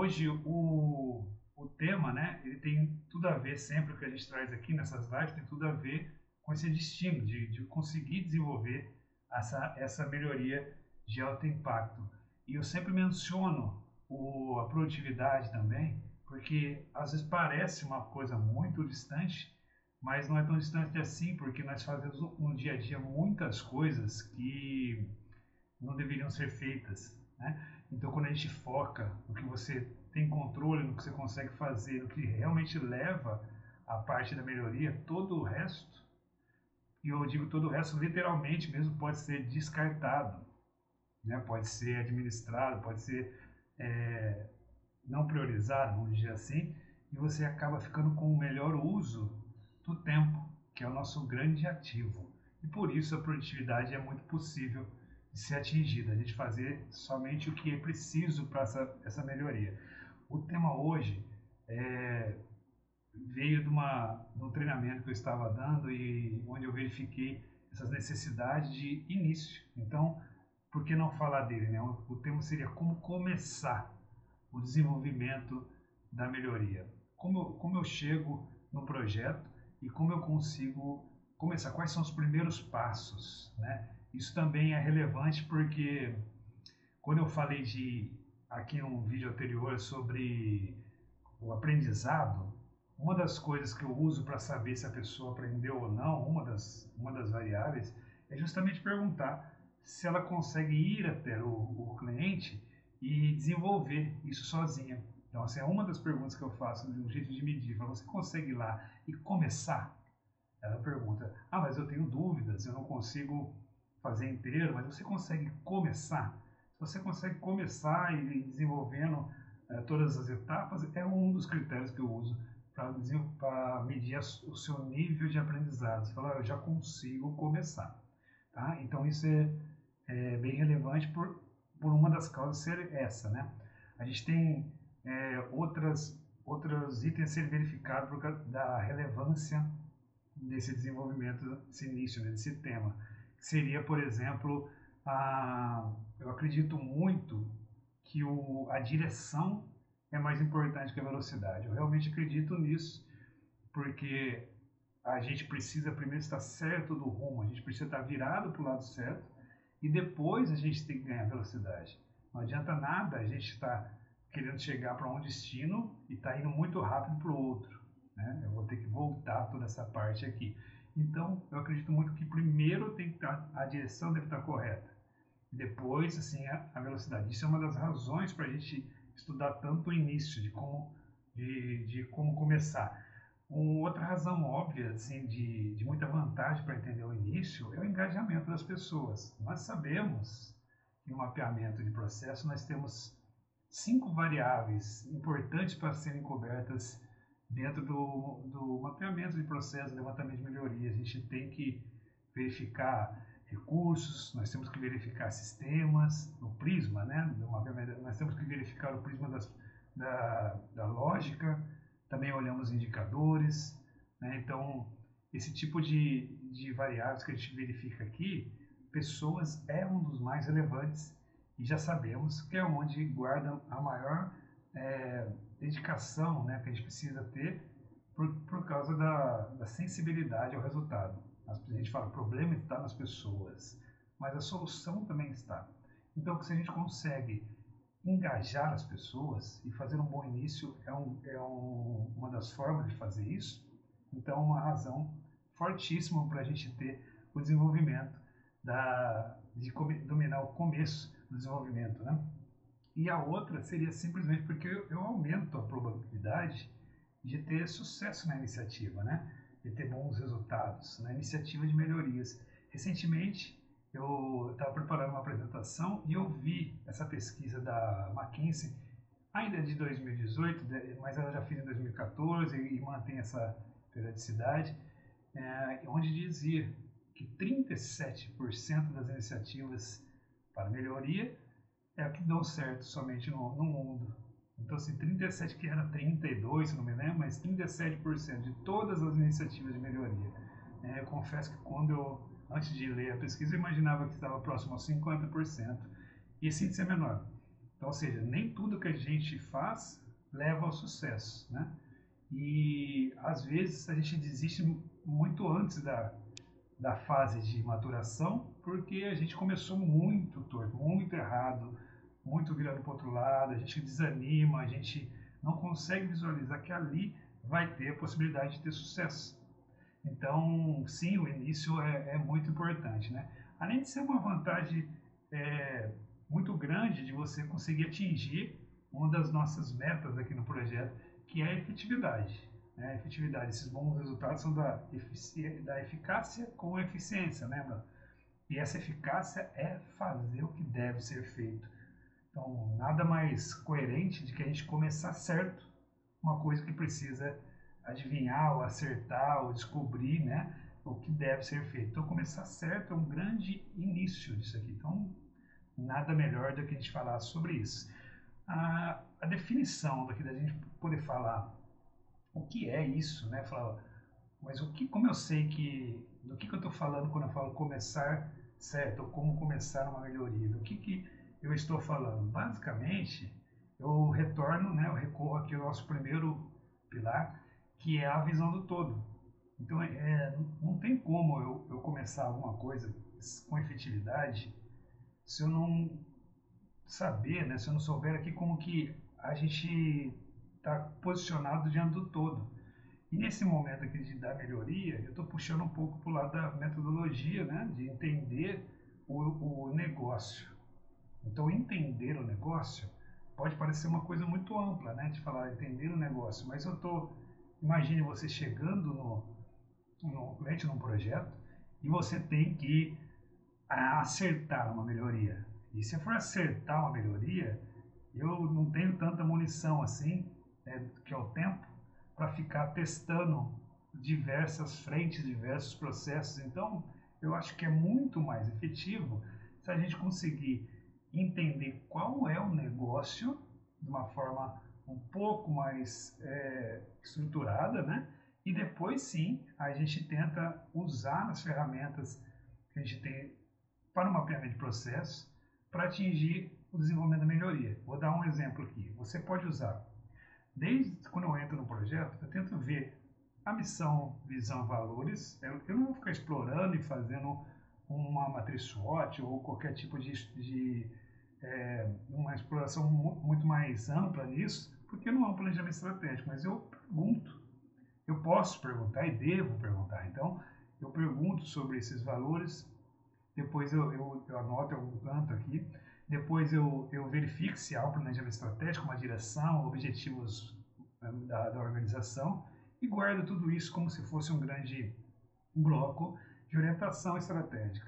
hoje o, o tema, né, ele tem tudo a ver, sempre o que a gente traz aqui nessas lives, tem tudo a ver com esse destino de, de conseguir desenvolver essa, essa melhoria de alto impacto. E eu sempre menciono o, a produtividade também, porque às vezes parece uma coisa muito distante, mas não é tão distante assim, porque nós fazemos no dia a dia muitas coisas que não deveriam ser feitas. Né? Então, quando a gente foca no que você tem controle, no que você consegue fazer, no que realmente leva a parte da melhoria, todo o resto, e eu digo todo o resto literalmente mesmo, pode ser descartado, né? pode ser administrado, pode ser é, não priorizado, vamos dizer assim, e você acaba ficando com o melhor uso do tempo, que é o nosso grande ativo. E por isso a produtividade é muito possível de ser atingida, a gente fazer somente o que é preciso para essa, essa melhoria. O tema hoje é, veio de, uma, de um treinamento que eu estava dando e onde eu verifiquei essas necessidades de início. Então, por que não falar dele? Né? O, o tema seria como começar o desenvolvimento da melhoria. Como eu, como eu chego no projeto e como eu consigo começar, quais são os primeiros passos, né? Isso também é relevante porque quando eu falei de aqui num vídeo anterior sobre o aprendizado, uma das coisas que eu uso para saber se a pessoa aprendeu ou não, uma das, uma das variáveis, é justamente perguntar se ela consegue ir até o, o cliente e desenvolver isso sozinha. Então, essa é uma das perguntas que eu faço de um jeito de medir. Você consegue ir lá e começar? Ela pergunta, ah, mas eu tenho dúvidas, eu não consigo fazer inteiro, mas você consegue começar? Se você consegue começar e desenvolvendo eh, todas as etapas, é um dos critérios que eu uso para medir o seu nível de aprendizado. Você fala, ah, eu já consigo começar. Tá? Então, isso é, é bem relevante por, por uma das causas ser essa, né? A gente tem é, outras outros itens a serem verificados por causa da relevância desse desenvolvimento, desse início, né, desse tema. Seria, por exemplo, a, eu acredito muito que o, a direção é mais importante que a velocidade. Eu realmente acredito nisso, porque a gente precisa primeiro estar certo do rumo, a gente precisa estar virado para o lado certo, e depois a gente tem que ganhar velocidade. Não adianta nada a gente estar querendo chegar para um destino e estar indo muito rápido para o outro. Né? Eu vou ter que voltar toda essa parte aqui. Então, eu acredito muito que primeiro tem que estar, a direção deve estar correta. Depois, assim, a, a velocidade. Isso é uma das razões para a gente estudar tanto o início, de como, de, de como começar. Uma outra razão óbvia, assim, de, de muita vantagem para entender o início é o engajamento das pessoas. Nós sabemos que no mapeamento de processo nós temos cinco variáveis importantes para serem cobertas dentro do, do mapeamento de processo, levantamento de melhoria. A gente tem que verificar recursos, nós temos que verificar sistemas, no prisma, né? Nós temos que verificar o prisma das, da, da lógica, também olhamos indicadores, né? então esse tipo de, de variáveis que a gente verifica aqui, pessoas é um dos mais relevantes e já sabemos que é onde guarda a maior é, dedicação né, que a gente precisa ter por, por causa da, da sensibilidade ao resultado. A gente fala, o problema está nas pessoas, mas a solução também está. Então, se a gente consegue engajar as pessoas e fazer um bom início é, um, é um, uma das formas de fazer isso. Então, é uma razão fortíssima para a gente ter o desenvolvimento da, de dominar o começo do desenvolvimento, né? E a outra seria simplesmente porque eu, eu aumento a probabilidade de ter sucesso na iniciativa, né? De ter bons resultados na iniciativa de melhorias. Recentemente, eu estava preparando uma apresentação e eu vi essa pesquisa da McKinsey, ainda de 2018, mas ela já fez em 2014 e mantém essa periodicidade, é, onde dizia que 37% das iniciativas para melhoria é o que dão certo somente no, no mundo. Então, assim, 37 que era 32, se não me lembro, mas 37% de todas as iniciativas de melhoria. É, eu confesso que quando eu antes de ler a pesquisa, eu imaginava que estava próximo a 50%, e esse índice é menor. Então, ou seja, nem tudo que a gente faz leva ao sucesso, né? E às vezes a gente desiste muito antes da, da fase de maturação, porque a gente começou muito torto, muito errado, muito virando para o outro lado, a gente desanima, a gente não consegue visualizar que ali vai ter a possibilidade de ter sucesso. Então, sim, o início é, é muito importante, né? Além de ser uma vantagem é, muito grande de você conseguir atingir uma das nossas metas aqui no projeto, que é a efetividade. Né? Efetividade, esses bons resultados são da, da eficácia com eficiência, lembra? E essa eficácia é fazer o que deve ser feito. Então, nada mais coerente de que a gente começar certo uma coisa que precisa adivinhar, ou acertar, ou descobrir, né? O que deve ser feito. Então, começar certo é um grande início disso aqui. Então, nada melhor do que a gente falar sobre isso. A, a definição daqui da gente poder falar o que é isso, né? Falar, mas o que, como eu sei que do que, que eu estou falando quando eu falo começar certo, ou como começar uma melhoria, do que, que eu estou falando? Basicamente, eu retorno, né? Eu recorro aqui ao nosso primeiro pilar, que é a visão do todo. Então, é, não tem como eu, eu começar alguma coisa com efetividade se eu não saber, né, se eu não souber aqui como que a gente está posicionado diante do todo. E nesse momento aqui de dar melhoria, eu estou puxando um pouco para o lado da metodologia, né, de entender o, o negócio. Então, entender o negócio pode parecer uma coisa muito ampla, né, de falar entender o negócio, mas eu estou, imagine você chegando no, no num projeto e você tem que acertar uma melhoria. E se for acertar uma melhoria, eu não tenho tanta munição assim, né, que é o tempo, para ficar testando diversas frentes, diversos processos. Então, eu acho que é muito mais efetivo se a gente conseguir entender qual é o negócio de uma forma um pouco mais é, estruturada, né? E depois sim a gente tenta usar as ferramentas que a gente tem para o mapeamento de processos para atingir o desenvolvimento da melhoria. Vou dar um exemplo aqui. Você pode usar, desde quando eu entro no projeto, eu tento ver a missão, visão, valores. Eu, eu não vou ficar explorando e fazendo uma matriz SWOT ou qualquer tipo de, de é, uma exploração muito mais ampla nisso, porque não é um planejamento estratégico, mas eu pergunto. Eu posso perguntar e devo perguntar. Então, eu pergunto sobre esses valores, depois eu, eu, eu anoto algum canto aqui, depois eu, eu verifico se há um planejamento estratégico, uma direção, objetivos né, da, da organização e guardo tudo isso como se fosse um grande bloco de orientação estratégica.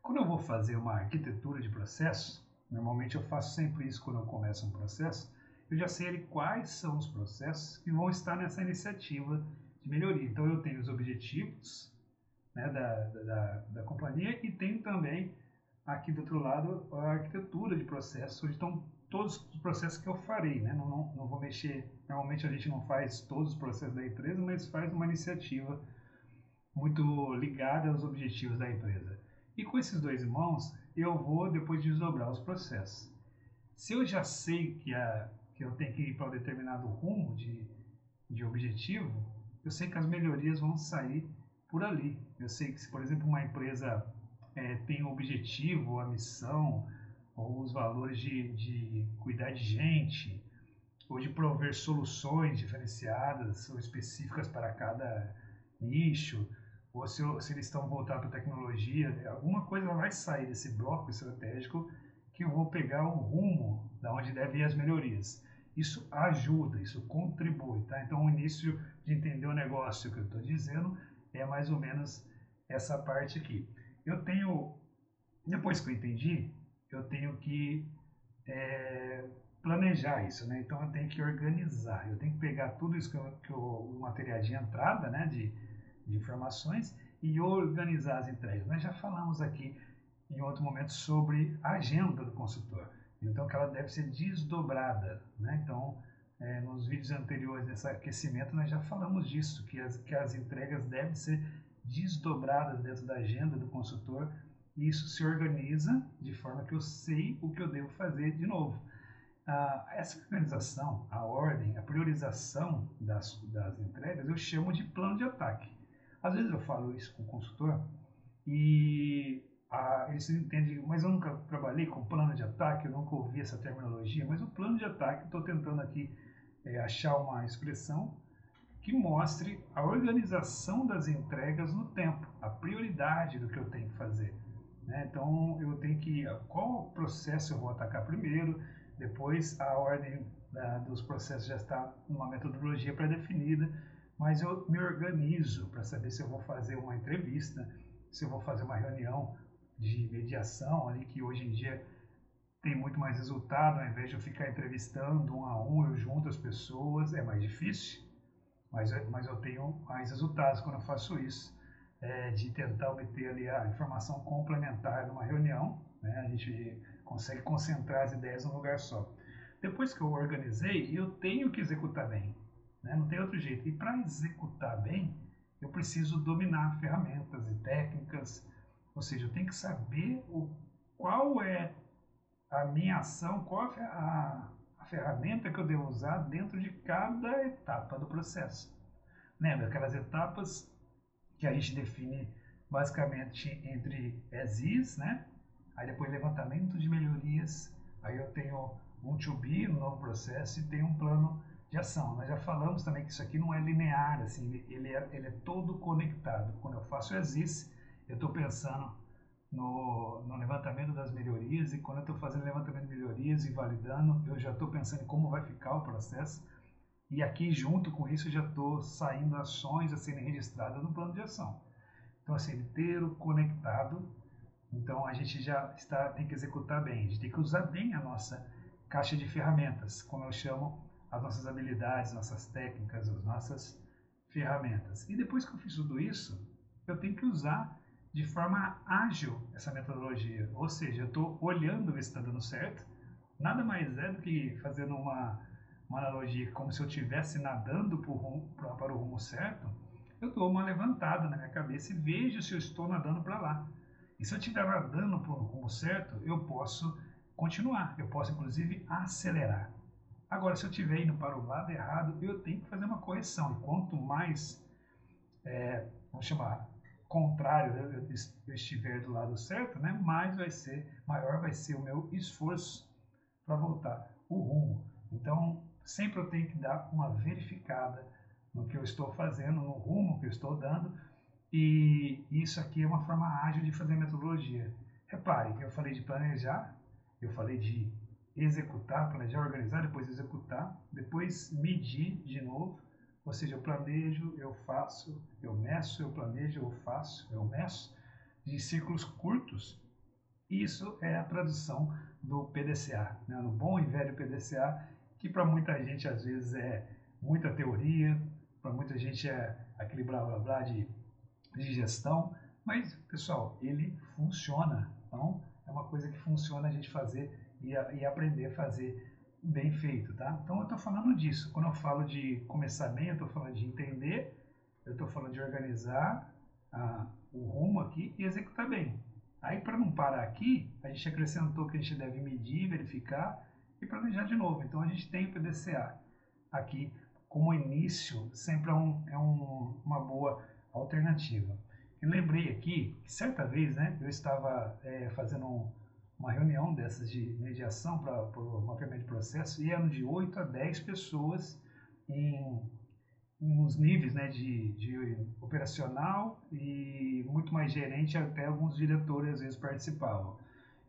Quando eu vou fazer uma arquitetura de processos, normalmente eu faço sempre isso quando eu começo um processo, eu já sei quais são os processos que vão estar nessa iniciativa de melhoria. Então eu tenho os objetivos, né, da, da, da companhia e tem também aqui do outro lado a arquitetura de processos, onde estão todos os processos que eu farei, né? não, não, não vou mexer, normalmente a gente não faz todos os processos da empresa, mas faz uma iniciativa muito ligada aos objetivos da empresa. E com esses dois irmãos, eu vou depois desdobrar os processos. Se eu já sei que, a, que eu tenho que ir para um determinado rumo de, de objetivo, eu sei que as melhorias vão sair por ali. Eu sei que se, por exemplo, uma empresa é, tem o objetivo, a missão, ou os valores de, de cuidar de gente, ou de prover soluções diferenciadas ou específicas para cada nicho, ou se, se eles estão voltados para tecnologia, alguma coisa vai sair desse bloco estratégico que eu vou pegar o rumo da onde devem ir as melhorias. Isso ajuda, isso contribui, tá? Então, o início de entender o negócio que eu estou dizendo é mais ou menos essa parte aqui. Eu tenho, depois que eu entendi, eu tenho que é, planejar isso, né? Então eu tenho que organizar, eu tenho que pegar tudo isso que, eu, que eu, o material de entrada, né, de, de informações e organizar as entregas. Nós já falamos aqui em outro momento sobre a agenda do consultor, então que ela deve ser desdobrada, né? Então é, nos vídeos anteriores desse aquecimento nós já falamos disso, que as, que as entregas devem ser desdobradas dentro da agenda do consultor e isso se organiza de forma que eu sei o que eu devo fazer de novo. ah, essa organização, a ordem, a priorização das, das entregas, eu chamo de plano de ataque. Às vezes eu falo isso com o consultor e ah, eles entendem, mas eu nunca trabalhei com plano de ataque, eu nunca ouvi essa terminologia, mas o plano de ataque, estou tentando aqui é, achar uma expressão que mostre a organização das entregas no tempo, a prioridade do que eu tenho que fazer. Né? Então, eu tenho que, qual processo eu vou atacar primeiro, depois a ordem né, dos processos já está numa metodologia pré-definida, mas eu me organizo para saber se eu vou fazer uma entrevista, se eu vou fazer uma reunião de mediação ali, que hoje em dia tem muito mais resultado, ao invés de eu ficar entrevistando um a um, eu junto as pessoas, é mais difícil, mas, mas eu tenho mais resultados quando eu faço isso, é, de tentar obter ali a informação complementar numa reunião, né? a gente consegue concentrar as ideias num lugar só. Depois que eu organizei, eu tenho que executar bem, né? não tem outro jeito. E para executar bem, eu preciso dominar ferramentas e técnicas, ou seja, eu tenho que saber o, qual é a minha ação, qual é a, ferramenta que eu devo usar dentro de cada etapa do processo. Lembra aquelas etapas que a gente define basicamente entre as né? Aí depois levantamento de melhorias, aí eu tenho um to be no novo processo e tenho um plano de ação. Nós já falamos também que isso aqui não é linear, assim, ele é, ele é todo conectado. Quando eu faço as is, eu estou pensando no, no, levantamento das melhorias e quando eu estou fazendo levantamento de melhorias e validando, eu já estou pensando em como vai ficar o processo e aqui junto com isso já estou saindo ações a serem registradas no plano de ação. Então assim, inteiro conectado, então a gente já está, tem que executar bem, a gente tem que usar bem a nossa caixa de ferramentas, como eu chamo as nossas habilidades, nossas técnicas, as nossas ferramentas. E depois que eu fiz tudo isso, eu tenho que usar de forma ágil essa metodologia. Ou seja, eu estou olhando ver se está dando certo. Nada mais é do que fazendo uma, uma analogia como se eu estivesse nadando rumo, pra, para o rumo certo. Eu dou uma levantada na minha cabeça e vejo se eu estou nadando para lá. E se eu estiver nadando para o rumo certo, eu posso continuar. Eu posso, inclusive, acelerar. Agora, se eu estiver indo para o lado errado, eu tenho que fazer uma correção. Quanto mais, é, vamos chamar, contrário eu, eu estiver do lado certo, né, mais vai ser, maior vai ser o meu esforço para voltar o rumo. Então, sempre eu tenho que dar uma verificada no que eu estou fazendo, no rumo que eu estou dando, e isso aqui é uma forma ágil de fazer metodologia. Repare que eu falei de planejar, eu falei de executar, planejar, organizar, depois executar, depois medir de novo, ou seja, eu planejo, eu faço, eu meço, eu planejo, eu faço, eu meço, de ciclos curtos. Isso é a tradução do PDCA, né? no bom e velho PDCA, que para muita gente às vezes é muita teoria, para muita gente é aquele blá blá blá de, de gestão, mas pessoal, ele funciona. Então é uma coisa que funciona a gente fazer e, e aprender a fazer bem feito, tá? Então eu estou falando disso. Quando eu falo de começar bem, eu estou falando de entender, eu estou falando de organizar ah, o rumo aqui e executar bem. Aí para não parar aqui, a gente acrescentou que a gente deve medir, verificar e planejar de novo. Então a gente tem o PDCA aqui como início, sempre é, um, é um, uma boa alternativa. E lembrei aqui que certa vez, né, eu estava é, fazendo um uma reunião dessas de mediação para o mapeamento de processo e eram de 8 a 10 pessoas em, em uns níveis né, de, de operacional e muito mais gerente, até alguns diretores às vezes participavam.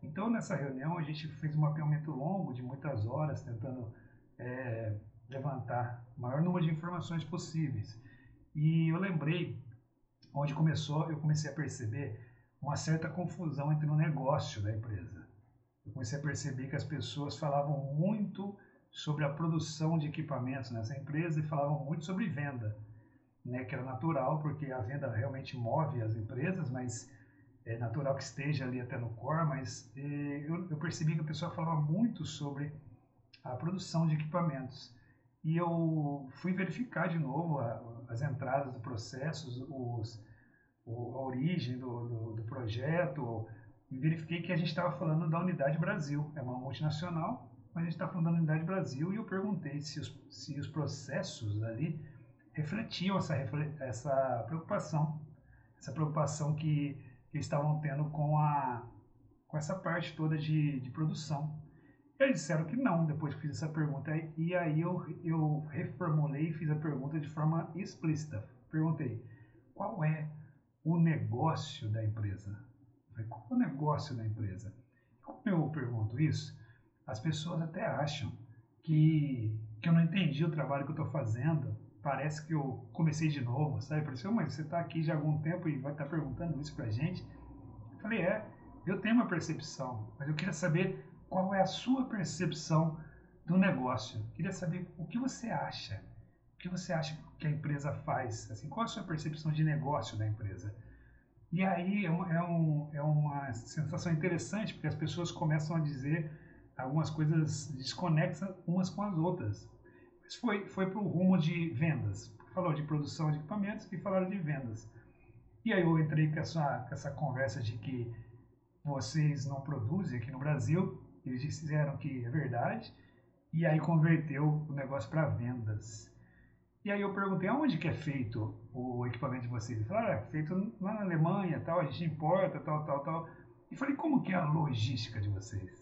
Então, nessa reunião, a gente fez um mapeamento longo de muitas horas, tentando é, levantar o maior número de informações possíveis. E eu lembrei, onde começou, eu comecei a perceber uma certa confusão entre o negócio da empresa eu comecei a perceber que as pessoas falavam muito sobre a produção de equipamentos nessa empresa e falavam muito sobre venda, né, que era natural, porque a venda realmente move as empresas, mas é natural que esteja ali até no core, mas eh, eu, eu, percebi que a pessoa falava muito sobre a produção de equipamentos. E eu fui verificar de novo a, as entradas do processo, os, o, a origem do, do, do projeto, verifiquei que a gente estava falando da Unidade Brasil. É uma multinacional mas a gente está falando da Unidade Brasil e eu perguntei se os, se os processos ali refletiam essa, essa preocupação, essa preocupação que, que estavam tendo com, a, com essa parte toda de, de produção. Eles disseram que não, depois que fiz essa pergunta. E aí eu, eu reformulei e fiz a pergunta de forma explícita. Perguntei, qual é o negócio da empresa? É o negócio da empresa? Como eu pergunto isso, as pessoas até acham que, que eu não entendi o trabalho que eu estou fazendo. Parece que eu comecei de novo, sabe? Pareceu, mas você está aqui já há algum tempo e vai estar tá perguntando isso para gente. Eu falei, é, eu tenho uma percepção, mas eu queria saber qual é a sua percepção do negócio. Eu queria saber o que você acha. O que você acha que a empresa faz? Assim, qual a sua percepção de negócio da empresa? E aí é uma, é, um, é uma sensação interessante, porque as pessoas começam a dizer algumas coisas desconexas umas com as outras. Mas foi, foi para o rumo de vendas. Falou de produção de equipamentos e falaram de vendas. E aí eu entrei com essa, com essa conversa de que vocês não produzem aqui no Brasil. Eles disseram que é verdade. E aí converteu o negócio para vendas. E aí eu perguntei aonde que é feito o equipamento de vocês. Eles falaram, ah, é feito lá na Alemanha, tal, a gente importa, tal, tal, tal. E falei, como que é a logística de vocês?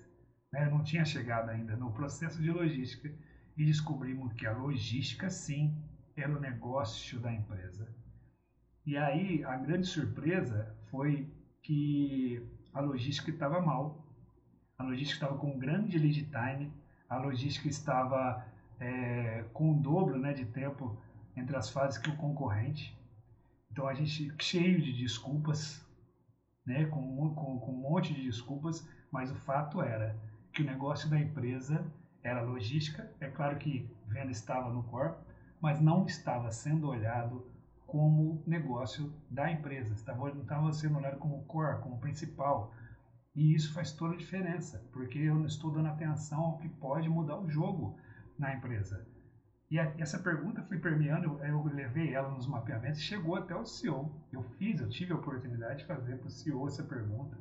Né? Eu não tinha chegado ainda no processo de logística e descobrimos que a logística, sim, era o negócio da empresa. E aí a grande surpresa foi que a logística estava mal, a logística estava com um grande lead time, a logística estava é, com o dobro né, de tempo entre as fases que o concorrente. Então a gente cheio de desculpas, né, com, com, com um monte de desculpas, mas o fato era que o negócio da empresa era logística. É claro que venda estava no core, mas não estava sendo olhado como negócio da empresa, estava, não estava sendo olhado como core, como principal. E isso faz toda a diferença, porque eu não estou dando atenção ao que pode mudar o jogo na empresa. E a, essa pergunta foi permeando, eu, eu levei ela nos mapeamentos chegou até o CEO. Eu fiz, eu tive a oportunidade de fazer para o CEO essa pergunta.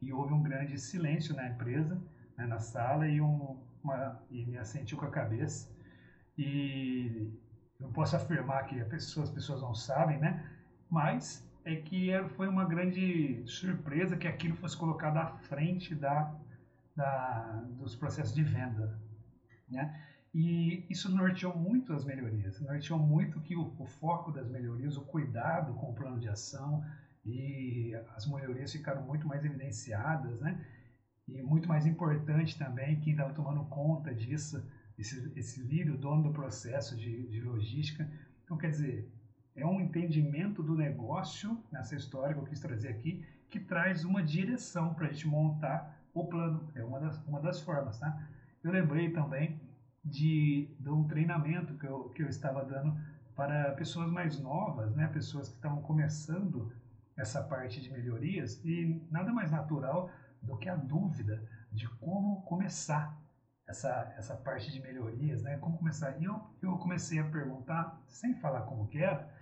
E houve um grande silêncio na empresa, né, na sala, e, um, uma, e me assentiu com a cabeça. E eu posso afirmar que pessoa, as pessoas não sabem, né? Mas é que foi uma grande surpresa que aquilo fosse colocado à frente da, da, dos processos de venda. Né? E isso norteou muito as melhorias, norteou muito que o, o, foco das melhorias, o cuidado com o plano de ação e as melhorias ficaram muito mais evidenciadas, né? E muito mais importante também, quem estava tomando conta disso, esse, esse líder, o dono do processo de, de logística. Então, quer dizer, é um entendimento do negócio nessa história que eu quis trazer aqui, que traz uma direção para a gente montar o plano. É uma das, uma das formas, tá? Eu lembrei também de, de um treinamento que eu, que eu estava dando para pessoas mais novas, né, pessoas que estavam começando essa parte de melhorias e nada mais natural do que a dúvida de como começar essa, essa parte de melhorias, né, como começar. E eu, eu comecei a perguntar, sem falar como que era,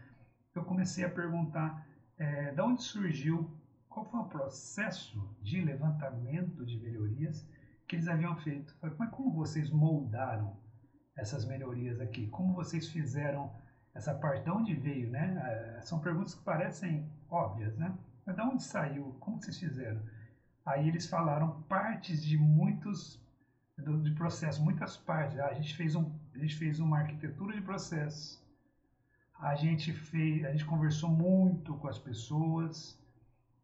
eu comecei a perguntar é, de onde surgiu, qual foi o processo de levantamento de melhorias que eles haviam feito. Mas como vocês moldaram essas melhorias aqui? Como vocês fizeram essa parte? De onde veio, né? É, são perguntas que parecem óbvias, né? Mas de onde saiu? Como vocês fizeram? Aí eles falaram partes de muitos de processo, muitas partes. Ah, a gente fez um, a gente fez uma arquitetura de processo. A gente fez, a gente conversou muito com as pessoas.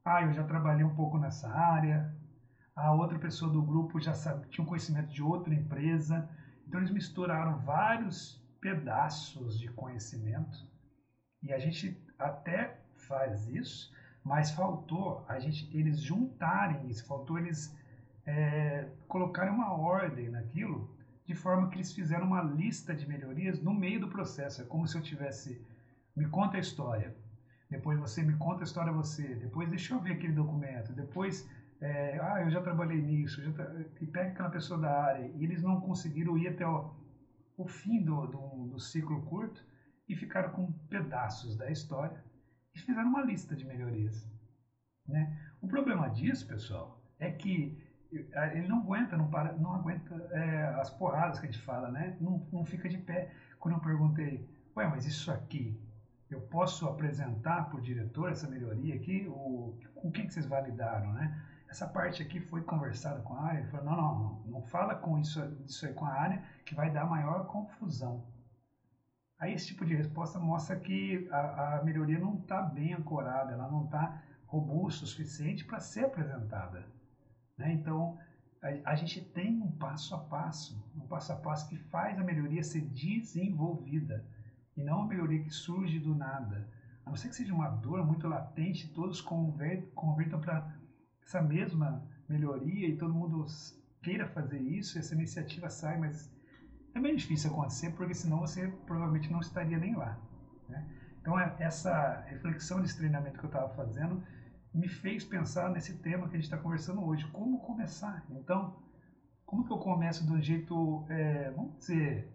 Ah, eu já trabalhei um pouco nessa área a outra pessoa do grupo já sabe, tinha um conhecimento de outra empresa. Então eles misturaram vários pedaços de conhecimento. E a gente até faz isso, mas faltou a gente eles juntarem isso, faltou eles é, colocarem uma ordem naquilo de forma que eles fizeram uma lista de melhorias no meio do processo. É como se eu tivesse me conta a história, depois você me conta a história você, depois deixa eu ver aquele documento, depois é, ah, eu já trabalhei nisso, já tra... e pega aquela pessoa da área, e eles não conseguiram ir até o, o fim do, do, do, ciclo curto e ficaram com pedaços da história e fizeram uma lista de melhorias. Né? O problema disso, pessoal, é que ele não aguenta, não para, não aguenta é, as porradas que a gente fala, né? Não, não fica de pé. Quando eu perguntei, ué, mas isso aqui, eu posso apresentar para o diretor essa melhoria aqui? O, com quem que vocês validaram, né? Essa parte aqui foi conversada com a área, ele falou, não, não, não, não fala com isso, isso aí com a área, que vai dar maior confusão. Aí esse tipo de resposta mostra que a, a melhoria não está bem ancorada, ela não está robusta o suficiente para ser apresentada. Né? Então, a, a, gente tem um passo a passo, um passo a passo que faz a melhoria ser desenvolvida e não uma melhoria que surge do nada. A não ser que seja uma dor muito latente, todos convertam para essa mesma melhoria e todo mundo queira fazer isso, essa iniciativa sai, mas é bem difícil acontecer, porque senão você provavelmente não estaria nem lá. Né? Então, é, essa reflexão desse treinamento que eu estava fazendo me fez pensar nesse tema que a gente está conversando hoje. Como começar? Então, como que eu começo de um jeito, é, vamos dizer,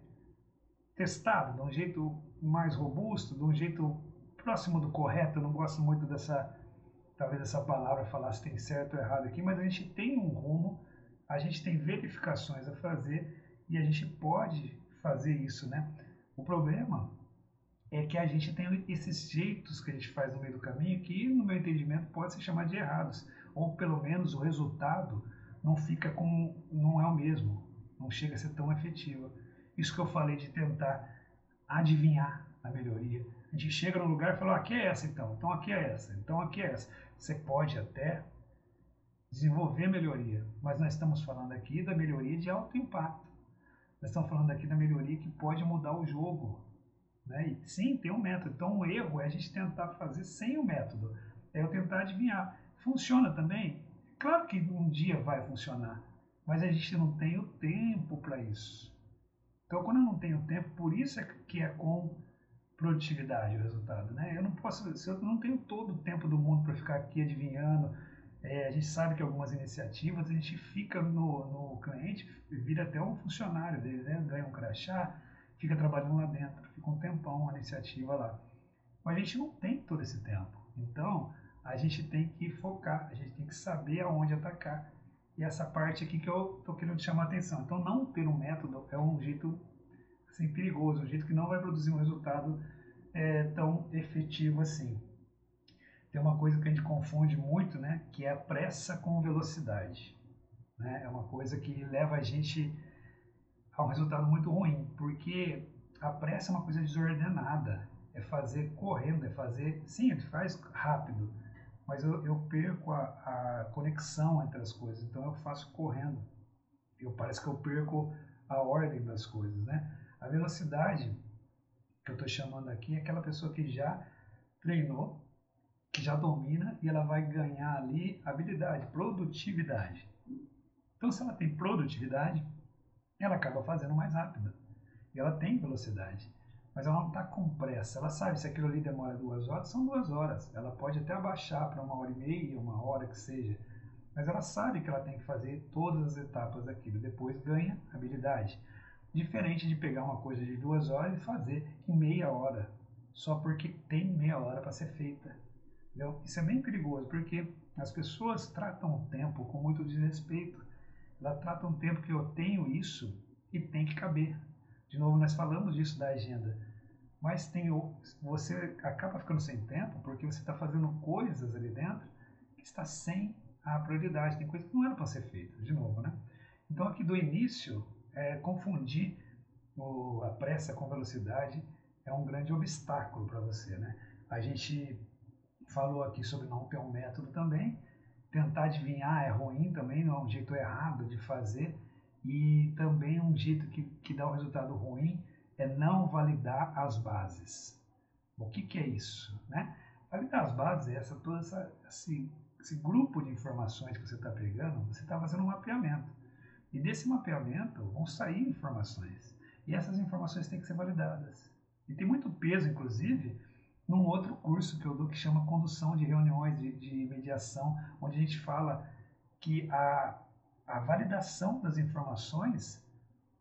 testado, de um jeito mais robusto, de um jeito próximo do correto? Eu não gosto muito dessa, talvez essa palavra falar se tem certo ou errado aqui, mas a gente tem um rumo, a gente tem verificações a fazer e a gente pode fazer isso, né? O problema é que a gente tem esses jeitos que a gente faz no meio do caminho que, no meu entendimento, pode ser chamado de errados, ou pelo menos o resultado não fica como não é o mesmo, não chega a ser tão efetivo. Isso que eu falei de tentar adivinhar a melhoria. A gente chega no lugar e fala, ah, aqui é essa então, então aqui é essa, então aqui é essa. Você pode até desenvolver melhoria, mas nós estamos falando aqui da melhoria de alto impacto. Nós estamos falando aqui da melhoria que pode mudar o jogo, né? E, sim, tem um método. Então, o erro é a gente tentar fazer sem o método. É eu tentar adivinhar. Funciona também? Claro que um dia vai funcionar, mas a gente não tem o tempo para isso. Então, quando eu não tenho tempo, por isso é que é com produtividade o resultado. Né? Eu não posso, eu não tenho todo o tempo do mundo para ficar aqui adivinhando, é, a gente sabe que algumas iniciativas a gente fica no, no cliente, vira até um funcionário dele, né? ganha um crachá, fica trabalhando lá dentro, fica um tempão a iniciativa lá. Mas a gente não tem todo esse tempo. Então, a gente tem que focar, a gente tem que saber aonde atacar. E essa parte aqui que eu estou querendo chamar a atenção. Então, não ter um método é um jeito assim, perigoso, um jeito que não vai produzir um resultado é, tão efetivo assim. Tem uma coisa que a gente confunde muito, né, que é a pressa com velocidade. Né? É uma coisa que leva a gente a um resultado muito ruim, porque a pressa é uma coisa desordenada, é fazer correndo, é fazer, sim, ele faz rápido, mas eu, eu perco a, a, conexão entre as coisas, então eu faço correndo. Eu parece que eu perco a ordem das coisas, né? A velocidade que eu estou chamando aqui é aquela pessoa que já treinou, que já domina e ela vai ganhar ali habilidade, produtividade. Então, se ela tem produtividade, ela acaba fazendo mais rápido. E ela tem velocidade. Mas ela não está com pressa. Ela sabe se aquilo ali demora duas horas, são duas horas. Ela pode até abaixar para uma hora e meia, uma hora que seja. Mas ela sabe que ela tem que fazer todas as etapas daquilo. Depois ganha habilidade. Diferente de pegar uma coisa de duas horas e fazer em meia hora. Só porque tem meia hora para ser feita. Entendeu? Isso é bem perigoso, porque as pessoas tratam o tempo com muito desrespeito. Ela trata um tempo que eu tenho isso e tem que caber. De novo, nós falamos disso da agenda. Mas tem você acaba ficando sem tempo porque você está fazendo coisas ali dentro que está sem a prioridade. Tem coisas que não eram para ser feitas, de novo, né? Então, aqui do início, é, confundir o, a pressa com velocidade é um grande obstáculo para você, né? A gente falou aqui sobre não ter um método também, tentar adivinhar é ruim também, não é um jeito errado de fazer. E também um jeito que, que dá um resultado ruim é não validar as bases. O que, que é isso? Né? Validar as bases é essa, todo essa, esse, esse grupo de informações que você está pegando, você está fazendo um mapeamento. E desse mapeamento vão sair informações. E essas informações têm que ser validadas. E tem muito peso, inclusive, num outro curso que eu dou que chama Condução de Reuniões de, de Mediação, onde a gente fala que a, a validação das informações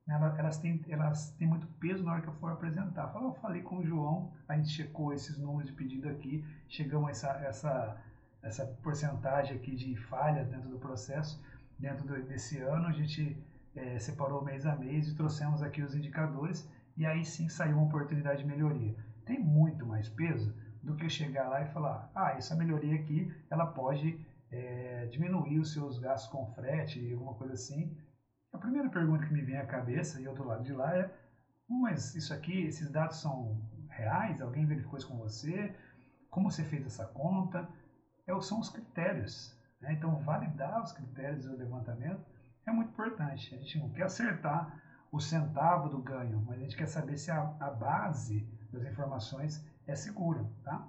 ela, elas, têm, elas têm muito peso na hora que eu for apresentar. Fala, eu falei com o João, a gente checou esses números de pedido aqui, chegamos a essa, essa, essa porcentagem aqui de falhas dentro do processo. Dentro desse ano, a gente é, separou mês a mês e trouxemos aqui os indicadores e aí sim saiu uma oportunidade de melhoria. Tem muito mais peso do que chegar lá e falar, ah, essa melhoria aqui, ela pode é, diminuir os seus gastos com frete, alguma coisa assim. A primeira pergunta que me vem à cabeça, e do lado de lá, é, mas isso aqui, esses dados são reais? Alguém verificou isso com você? Como você fez essa conta? É, são os critérios. Né? Então, validar os critérios do levantamento é muito importante. A gente não quer acertar o centavo do ganho, mas a gente quer saber se a, a base das informações é segura, tá?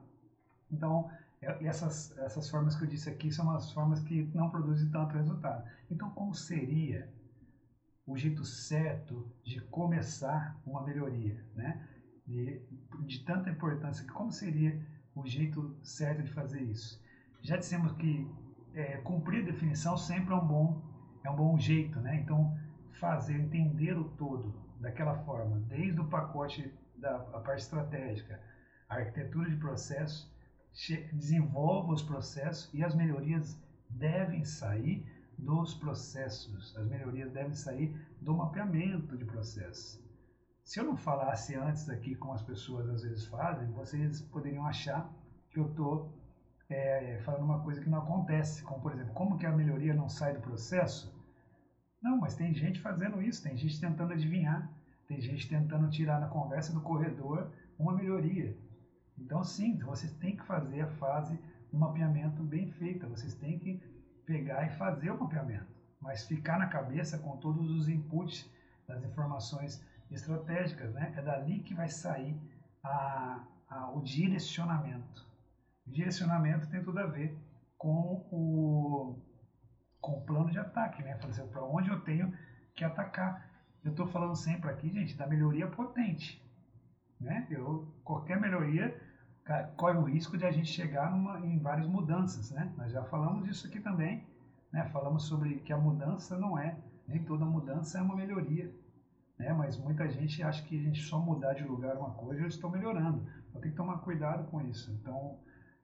Então, é, essas, essas formas que eu disse aqui são as formas que não produzem tanto resultado. Então, como seria o jeito certo de começar uma melhoria, né? De, de tanta importância, como seria o jeito certo de fazer isso? Já dissemos que é, cumprir definição sempre é um bom é um bom jeito, né? Então fazer entender o todo daquela forma, desde o pacote da parte estratégica, a arquitetura de processo, desenvolva os processos e as melhorias devem sair dos processos. As melhorias devem sair do mapeamento de processos. Se eu não falasse antes aqui como as pessoas às vezes fazem, vocês poderiam achar que eu estou é, falando uma coisa que não acontece, como por exemplo, como que a melhoria não sai do processo? Não, mas tem gente fazendo isso, tem gente tentando adivinhar, tem gente tentando tirar na conversa do corredor uma melhoria. Então sim, vocês têm que fazer a fase do mapeamento bem feita, vocês têm que pegar e fazer o mapeamento, mas ficar na cabeça com todos os inputs das informações estratégicas, né? É dali que vai sair a, a, o direcionamento. Direcionamento tem tudo a ver com o, com o plano de ataque, né? Assim, para onde eu tenho que atacar. Eu estou falando sempre aqui, gente, da melhoria potente. Né? Eu, qualquer melhoria corre o risco de a gente chegar numa, em várias mudanças. Né? Nós já falamos disso aqui também. Né? Falamos sobre que a mudança não é, nem toda mudança é uma melhoria. Né? Mas muita gente acha que a gente só mudar de lugar uma coisa, eu estou melhorando. Então tem que tomar cuidado com isso. Então,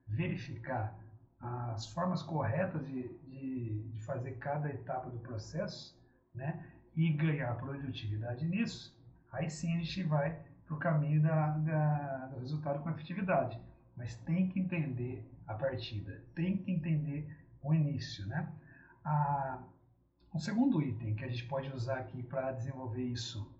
verificar as formas corretas de, de, de fazer cada etapa do processo, né? E ganhar produtividade nisso, aí sim a gente vai para o caminho da, da, do resultado com efetividade. Mas tem que entender a partida, tem que entender o início, né? A, um segundo item que a gente pode usar aqui para desenvolver isso,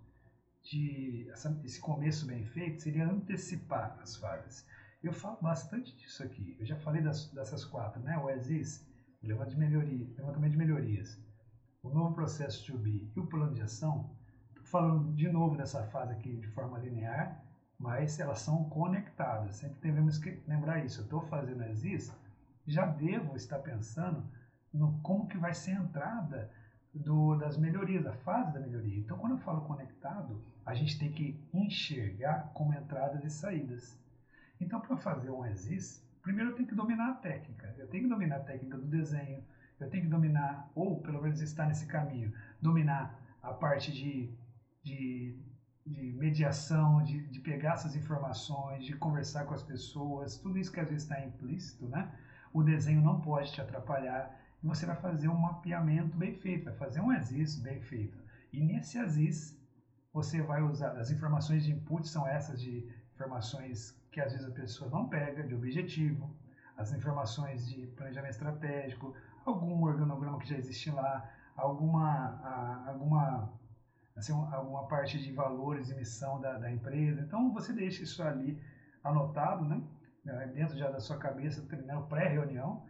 de essa, esse começo bem feito, seria antecipar as fases. Eu falo bastante disso aqui. Eu já falei das, dessas quatro, né? O ESIS, o levantamento de, melhoria, levantamento de melhorias, o novo processo to be e o plano de ação. Estou falando de novo dessa fase aqui de forma linear, mas elas são conectadas. Sempre devemos que lembrar isso. Eu estou fazendo ESIS, já devo estar pensando no como que vai ser a entrada do, das melhorias, a fase da melhoria. Então, quando eu falo conectado, a gente tem que enxergar como entradas e saídas. Então, para fazer um ESIS, primeiro eu tenho que dominar a técnica. Eu tenho que dominar a técnica do desenho, eu tenho que dominar, ou pelo menos estar nesse caminho, dominar a parte de, de, de mediação, de, de pegar essas informações, de conversar com as pessoas, tudo isso que às vezes está implícito, né? O desenho não pode te atrapalhar você vai fazer um mapeamento bem feito, vai fazer um ASIS bem feito. E nesse ASIS, você vai usar, as informações de input são essas de informações que às vezes a pessoa não pega de objetivo, as informações de planejamento estratégico, algum organograma que já existe lá, alguma, alguma, assim, alguma parte de valores e missão da, da empresa. Então você deixa isso ali anotado, né? É, dentro já da sua cabeça, treinando pré-reunião,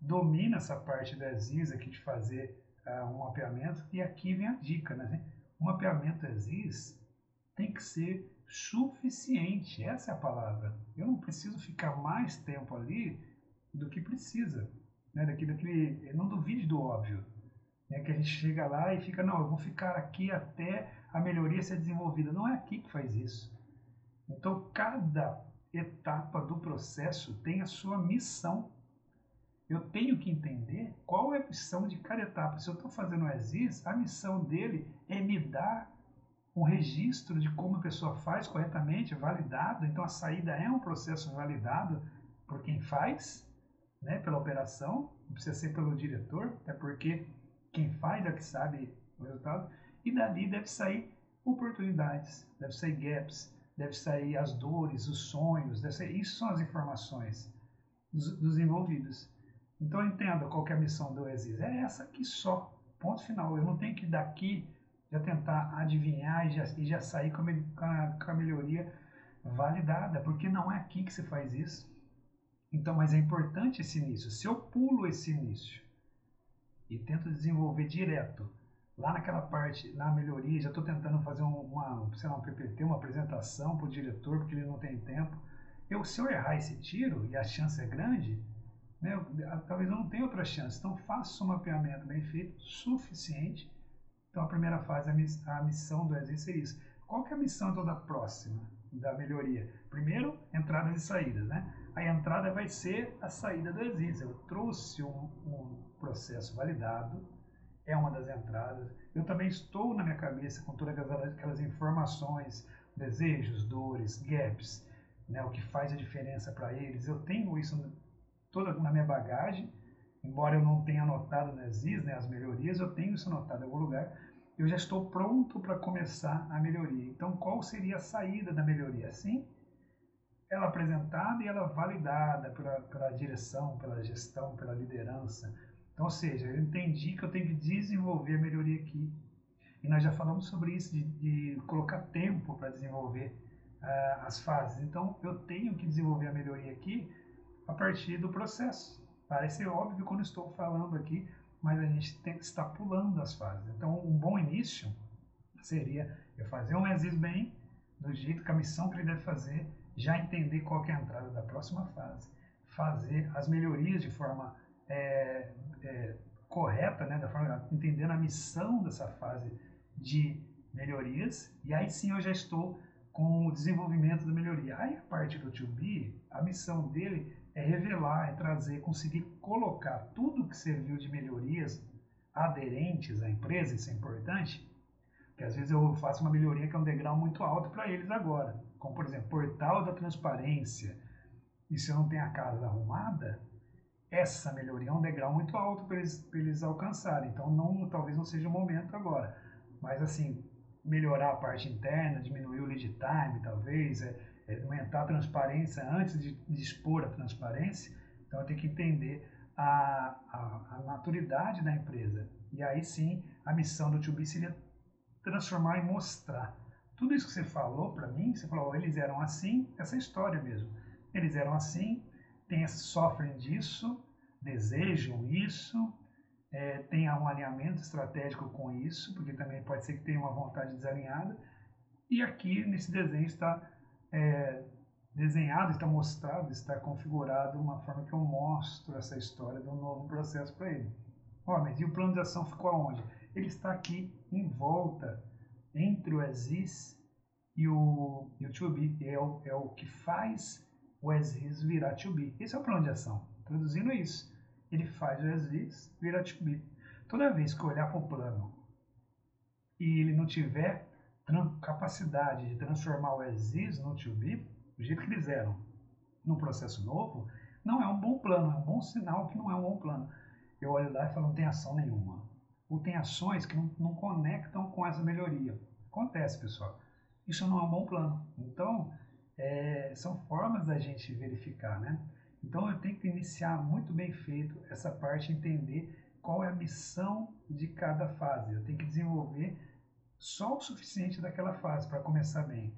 domina essa parte da ZIS aqui de fazer uh, um mapeamento, e aqui vem a dica, né? O mapeamento ZIS tem que ser suficiente. Essa é a palavra. Eu não preciso ficar mais tempo ali do que precisa. Né? Daquilo, daquele, não duvide do óbvio. Né? Que a gente chega lá e fica, não, eu vou ficar aqui até a melhoria ser desenvolvida. Não é aqui que faz isso. Então, cada etapa do processo tem a sua missão. Eu tenho que entender qual é a missão de cada etapa. Se eu estou fazendo o ESIS, a missão dele é me dar um registro de como a pessoa faz corretamente, validado. Então a saída é um processo validado por quem faz, né, pela operação, não precisa ser pelo diretor, é porque Quem faz é que sabe o resultado. E dali deve sair oportunidades, deve sair gaps, deve sair as dores, os sonhos, deve sair, isso são as informações dos, dos envolvidos. Então entenda qual é a missão do Exis. É essa aqui só, ponto final. Eu não tenho que daqui já tentar adivinhar e já, e já sair com a, com a melhoria validada, porque não é aqui que se faz isso. Então, mas é importante esse início. Se eu pulo esse início e tento desenvolver direto lá naquela parte, na melhoria, já estou tentando fazer uma, sei lá, um PPT, uma apresentação para o diretor, porque ele não tem tempo. Eu, se eu errar esse tiro, e a chance é grande, né, eu, talvez eu não tenha outra chance. Então, faça um mapeamento bem feito, suficiente. Então, a primeira fase, a, missão do exército é isso. Qual que é a missão então, da próxima, da melhoria? Primeiro, entradas e saídas, né? A entrada vai ser a saída do exílio. Eu trouxe um, um processo validado, é uma das entradas. Eu também estou na minha cabeça com todas aquelas informações, desejos, dores, gaps, né, o que faz a diferença para eles. Eu tenho isso toda na minha bagagem, embora eu não tenha anotado nas ZIS, né, as melhorias, eu tenho isso anotado em algum lugar. Eu já estou pronto para começar a melhoria. Então, qual seria a saída da melhoria? Sim, ela apresentada e ela validada pela, pela direção, pela gestão, pela liderança. Então, ou seja, eu entendi que eu tenho que desenvolver a melhoria aqui. E nós já falamos sobre isso, de, de colocar tempo para desenvolver uh, as fases. Então, eu tenho que desenvolver a melhoria aqui a partir do processo. Parece óbvio quando estou falando aqui, mas a gente tem que estar pulando as fases. Então, um bom início seria eu fazer um exercício bem, do jeito que a missão que ele deve fazer, já entender qual é a entrada da próxima fase, fazer as melhorias de forma é, é, correta, né, da forma, entendendo a missão dessa fase de melhorias, e aí sim eu já estou com o desenvolvimento da melhoria. Aí a parte do 2B, a missão dele é revelar, é trazer, conseguir colocar tudo que serviu de melhorias aderentes à empresa, isso é importante, porque às vezes eu faço uma melhoria que é um degrau muito alto para eles agora como por exemplo, portal da transparência, e se eu não tenho a casa arrumada, essa melhoria é um degrau muito alto para eles, eles alcançarem. Então, não, talvez não seja o momento agora. Mas, assim, melhorar a parte interna, diminuir o lead time, talvez, é, aumentar a transparência antes de, de, expor a transparência. Então, tenho que entender a, a, a maturidade da empresa. E aí sim, a missão do 2B seria transformar e mostrar tudo isso que você falou para mim, você falou, oh, eles eram assim, essa história mesmo. Eles eram assim, tem, sofrem disso, desejam isso, é, tem um alinhamento estratégico com isso, porque também pode ser que tenha uma vontade desalinhada. E aqui nesse desenho está é, desenhado, está mostrado, está configurado uma forma que eu mostro essa história de um novo processo para ele. Ó, mas e o plano de ação ficou aonde? Ele está aqui em volta entre o Aziz e o, e o to be, é o, é o que faz o Aziz virar to be. Esse é o plano de ação. Traduzindo isso, ele faz o Aziz virar to be. Toda vez que eu olhar para o plano e ele não tiver capacidade de transformar o Aziz no to be, do jeito que eles eram, no processo novo, não é um bom plano, é um bom sinal que não é um bom plano. Eu olho lá e falo, não tem ação nenhuma ou tem ações que não, não conectam com essa melhoria. Acontece, pessoal. Isso não é um bom plano. Então, é, são formas da gente verificar, né? Então, eu tenho que iniciar muito bem feito essa parte, entender qual é a missão de cada fase. Eu tenho que desenvolver só o suficiente daquela fase para começar bem.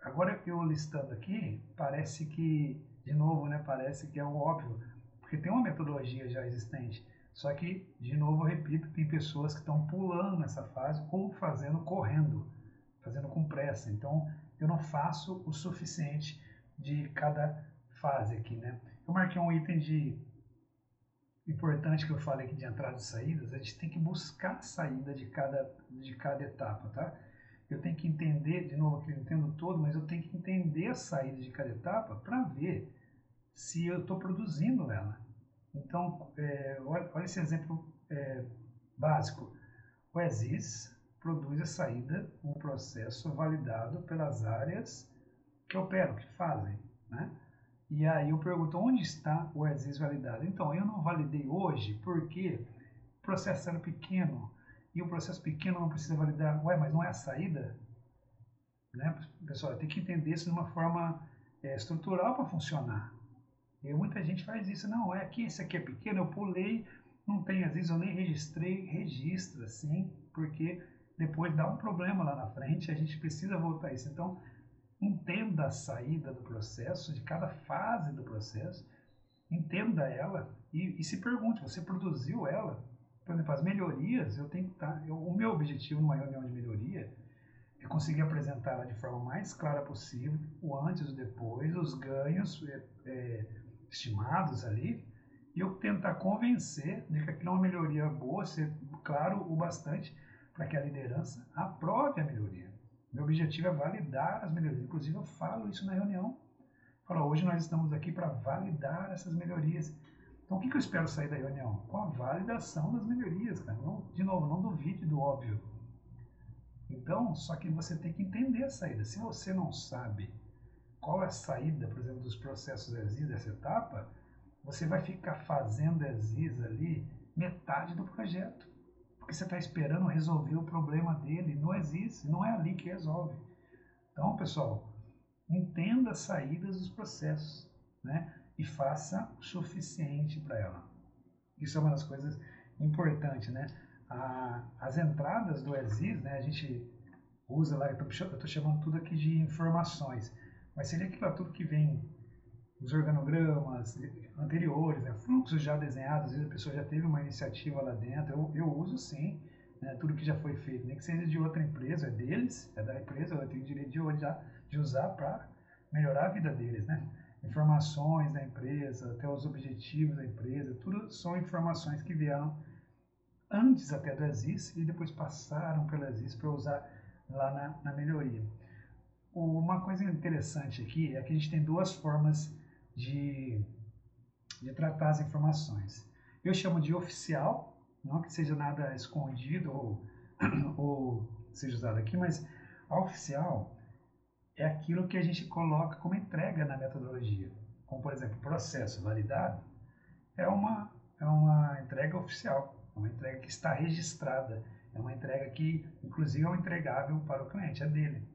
Agora, eu listando aqui, parece que, de novo, né, parece que é o óbvio, porque tem uma metodologia já existente. Só que, de novo, eu repito, tem pessoas que estão pulando essa fase ou fazendo correndo, fazendo com pressa. Então, eu não faço o suficiente de cada fase aqui, né? Eu marquei um item de importante que eu falei aqui de entradas e saídas, a gente tem que buscar a saída de cada, de cada etapa, tá? Eu tenho que entender, de novo, que eu entendo todo, mas eu tenho que entender a saída de cada etapa para ver se eu estou produzindo ela. Então, é, olha, olha, esse exemplo é, básico. O ESIS produz a saída, um processo validado pelas áreas que operam, que fazem. Né? E aí eu pergunto, onde está o ESIS validado? Então, eu não validei hoje porque processo era pequeno e o processo pequeno não precisa validar. Ué, mas não é a saída? Né? Pessoal, tem que entender isso de uma forma é, estrutural para funcionar. E muita gente faz isso. Não, é aqui, esse aqui é pequeno, eu pulei, não tem, às vezes eu nem registrei, registra sim, porque depois dá um problema lá na frente, a gente precisa voltar isso. Então, entenda a saída do processo, de cada fase do processo, entenda ela e, e se pergunte, você produziu ela? Por exemplo, as melhorias, eu tenho que estar. Tá, eu, o meu objetivo numa reunião de melhoria é conseguir apresentar ela de forma mais clara possível, o antes o depois, os ganhos é, é, estimados ali, e eu tentar convencer de que aquilo é uma melhoria boa, ser claro o bastante para que a liderança aprove a melhoria. Meu objetivo é validar as melhorias. Inclusive, eu falo isso na reunião. Falo, hoje nós estamos aqui para validar essas melhorias. Então, o que, que eu espero sair da reunião? Com a validação das melhorias. Cara. Não, de novo, não duvide do óbvio. Então, só que você tem que entender a saída. Se você não sabe qual é a saída, por exemplo, dos processos ESIS dessa etapa, você vai ficar fazendo ESIS ali metade do projeto. Porque você está esperando resolver o problema dele. Não existe, não é ali que resolve. Então, pessoal, entenda as saídas dos processos né? e faça o suficiente para ela. Isso é uma das coisas importantes. Né? A, as entradas do ESIS, né, a gente usa lá, eu estou chamando tudo aqui de informações, mas seria aquilo tudo que vem os organogramas anteriores, né, fluxos já desenhados, às vezes a pessoa já teve uma iniciativa lá dentro, eu, eu uso sim, né, tudo que já foi feito, nem que seja de outra empresa, é deles, é da empresa, eu tenho direito de, de usar para melhorar a vida deles, né? Informações da empresa, até os objetivos da empresa, tudo são informações que vieram antes até do Exis e depois passaram pelo Exis para usar lá na, na melhoria. Uma coisa interessante aqui é que a gente tem duas formas de, de tratar as informações. Eu chamo de oficial, não que seja nada escondido ou, ou seja usado aqui, mas a oficial é aquilo que a gente coloca como entrega na metodologia. Como, por exemplo, processo validado é uma, é uma entrega oficial, é uma entrega que está registrada, é uma entrega que, inclusive, é um entregável para o cliente, é dele.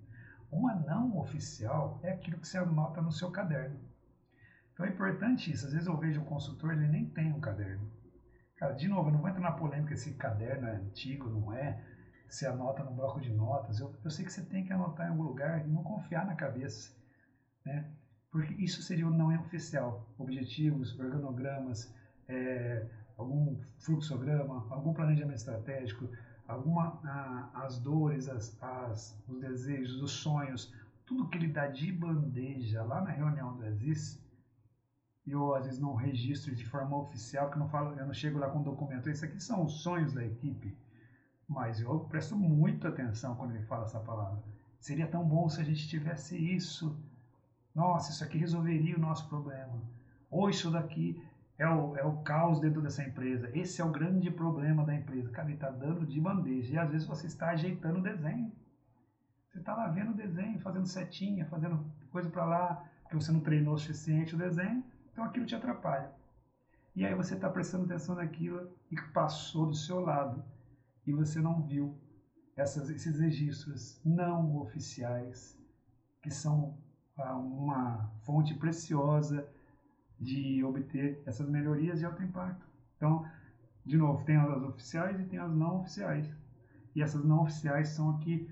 Uma não oficial é aquilo que você anota no seu caderno. Então é importante isso. Às vezes eu vejo o consultor, ele nem tem um caderno. Cara, de novo, eu não vou entrar na polêmica se caderno é antigo, não é, se anota no bloco de notas. Eu, eu sei que você tem que anotar em algum lugar e não confiar na cabeça. Né? Porque isso seria o não oficial. Objetivos, organogramas, é, algum fluxograma, algum planejamento estratégico, alguma as dores, as, as, os desejos, os sonhos, tudo que ele dá de bandeja lá na reunião do Exis, eu às vezes não registro de forma oficial, que não falo, eu não chego lá com documento. Isso aqui são os sonhos da equipe, mas eu presto muita atenção quando ele fala essa palavra. Seria tão bom se a gente tivesse isso. Nossa, isso aqui resolveria o nosso problema. Ou isso daqui é o, é o caos dentro dessa empresa. Esse é o grande problema da empresa. Cara, ele está dando de bandeja. E às vezes você está ajeitando o desenho. Você está lá vendo o desenho, fazendo setinha, fazendo coisa para lá, porque você não treinou o suficiente o desenho. Então aquilo te atrapalha. E aí você está prestando atenção naquilo e passou do seu lado. E você não viu essas, esses registros não oficiais, que são ah, uma fonte preciosa de obter essas melhorias de alto impacto. Então, de novo, tem as oficiais e tem as não oficiais. E essas não oficiais são as que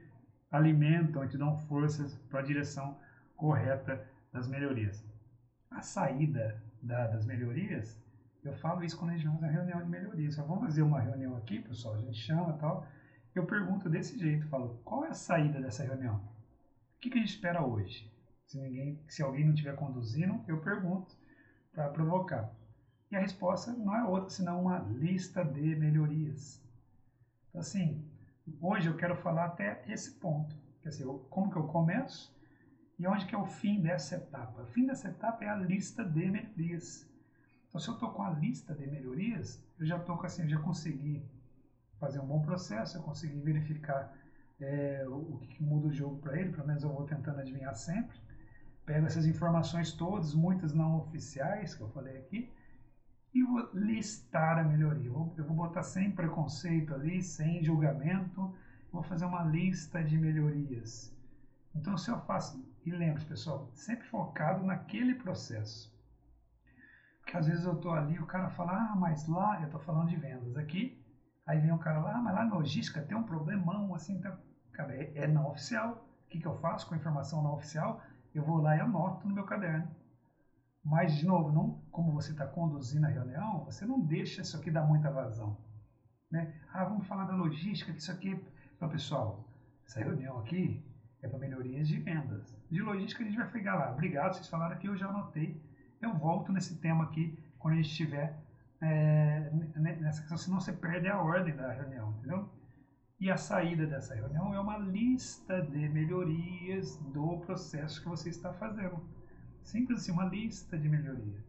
alimentam te dão forças para a direção correta das melhorias. A saída da, das melhorias, eu falo isso quando a gente faz uma reunião de melhorias. Vamos fazer uma reunião aqui, pessoal, a gente chama e tal. Eu pergunto desse jeito, falo, qual é a saída dessa reunião? O que, que a gente espera hoje? Se, ninguém, se alguém não estiver conduzindo, eu pergunto para provocar. E a resposta não é outra senão uma lista de melhorias. Então, assim, hoje eu quero falar até esse ponto. Quer dizer, como que eu começo e onde que é o fim dessa etapa. O fim dessa etapa é a lista de melhorias. Então, se eu estou com a lista de melhorias, eu já estou assim, já consegui fazer um bom processo, eu consegui verificar é, o, que muda o jogo para ele, pelo menos eu vou tentando adivinhar sempre pego essas informações todas, muitas não oficiais que eu falei aqui, e vou listar a melhoria. Eu vou, eu vou botar sem preconceito ali, sem julgamento, vou fazer uma lista de melhorias. Então, se eu faço, e lembre pessoal, sempre focado naquele processo. Porque às vezes eu estou ali, o cara fala, ah, mas lá, eu estou falando de vendas aqui, aí vem um cara lá, ah, mas lá na logística tem um problemão, assim, tá... cara, é, é não oficial. O que, que eu faço com a informação não oficial? Eu vou lá e anoto no meu caderno. Mas, de novo, não, como você está conduzindo a reunião, você não deixa isso aqui dar muita vazão. Né? Ah, vamos falar da logística, que isso aqui. Então, pessoal, essa reunião aqui é para melhorias de vendas. De logística a gente vai pegar lá. Obrigado, vocês falaram aqui, eu já anotei. Eu volto nesse tema aqui quando a gente estiver é, nessa questão, senão você perde a ordem da reunião, entendeu? E a saída dessa reunião é uma lista de melhorias do processo que você está fazendo. Simples assim, uma lista de melhoria.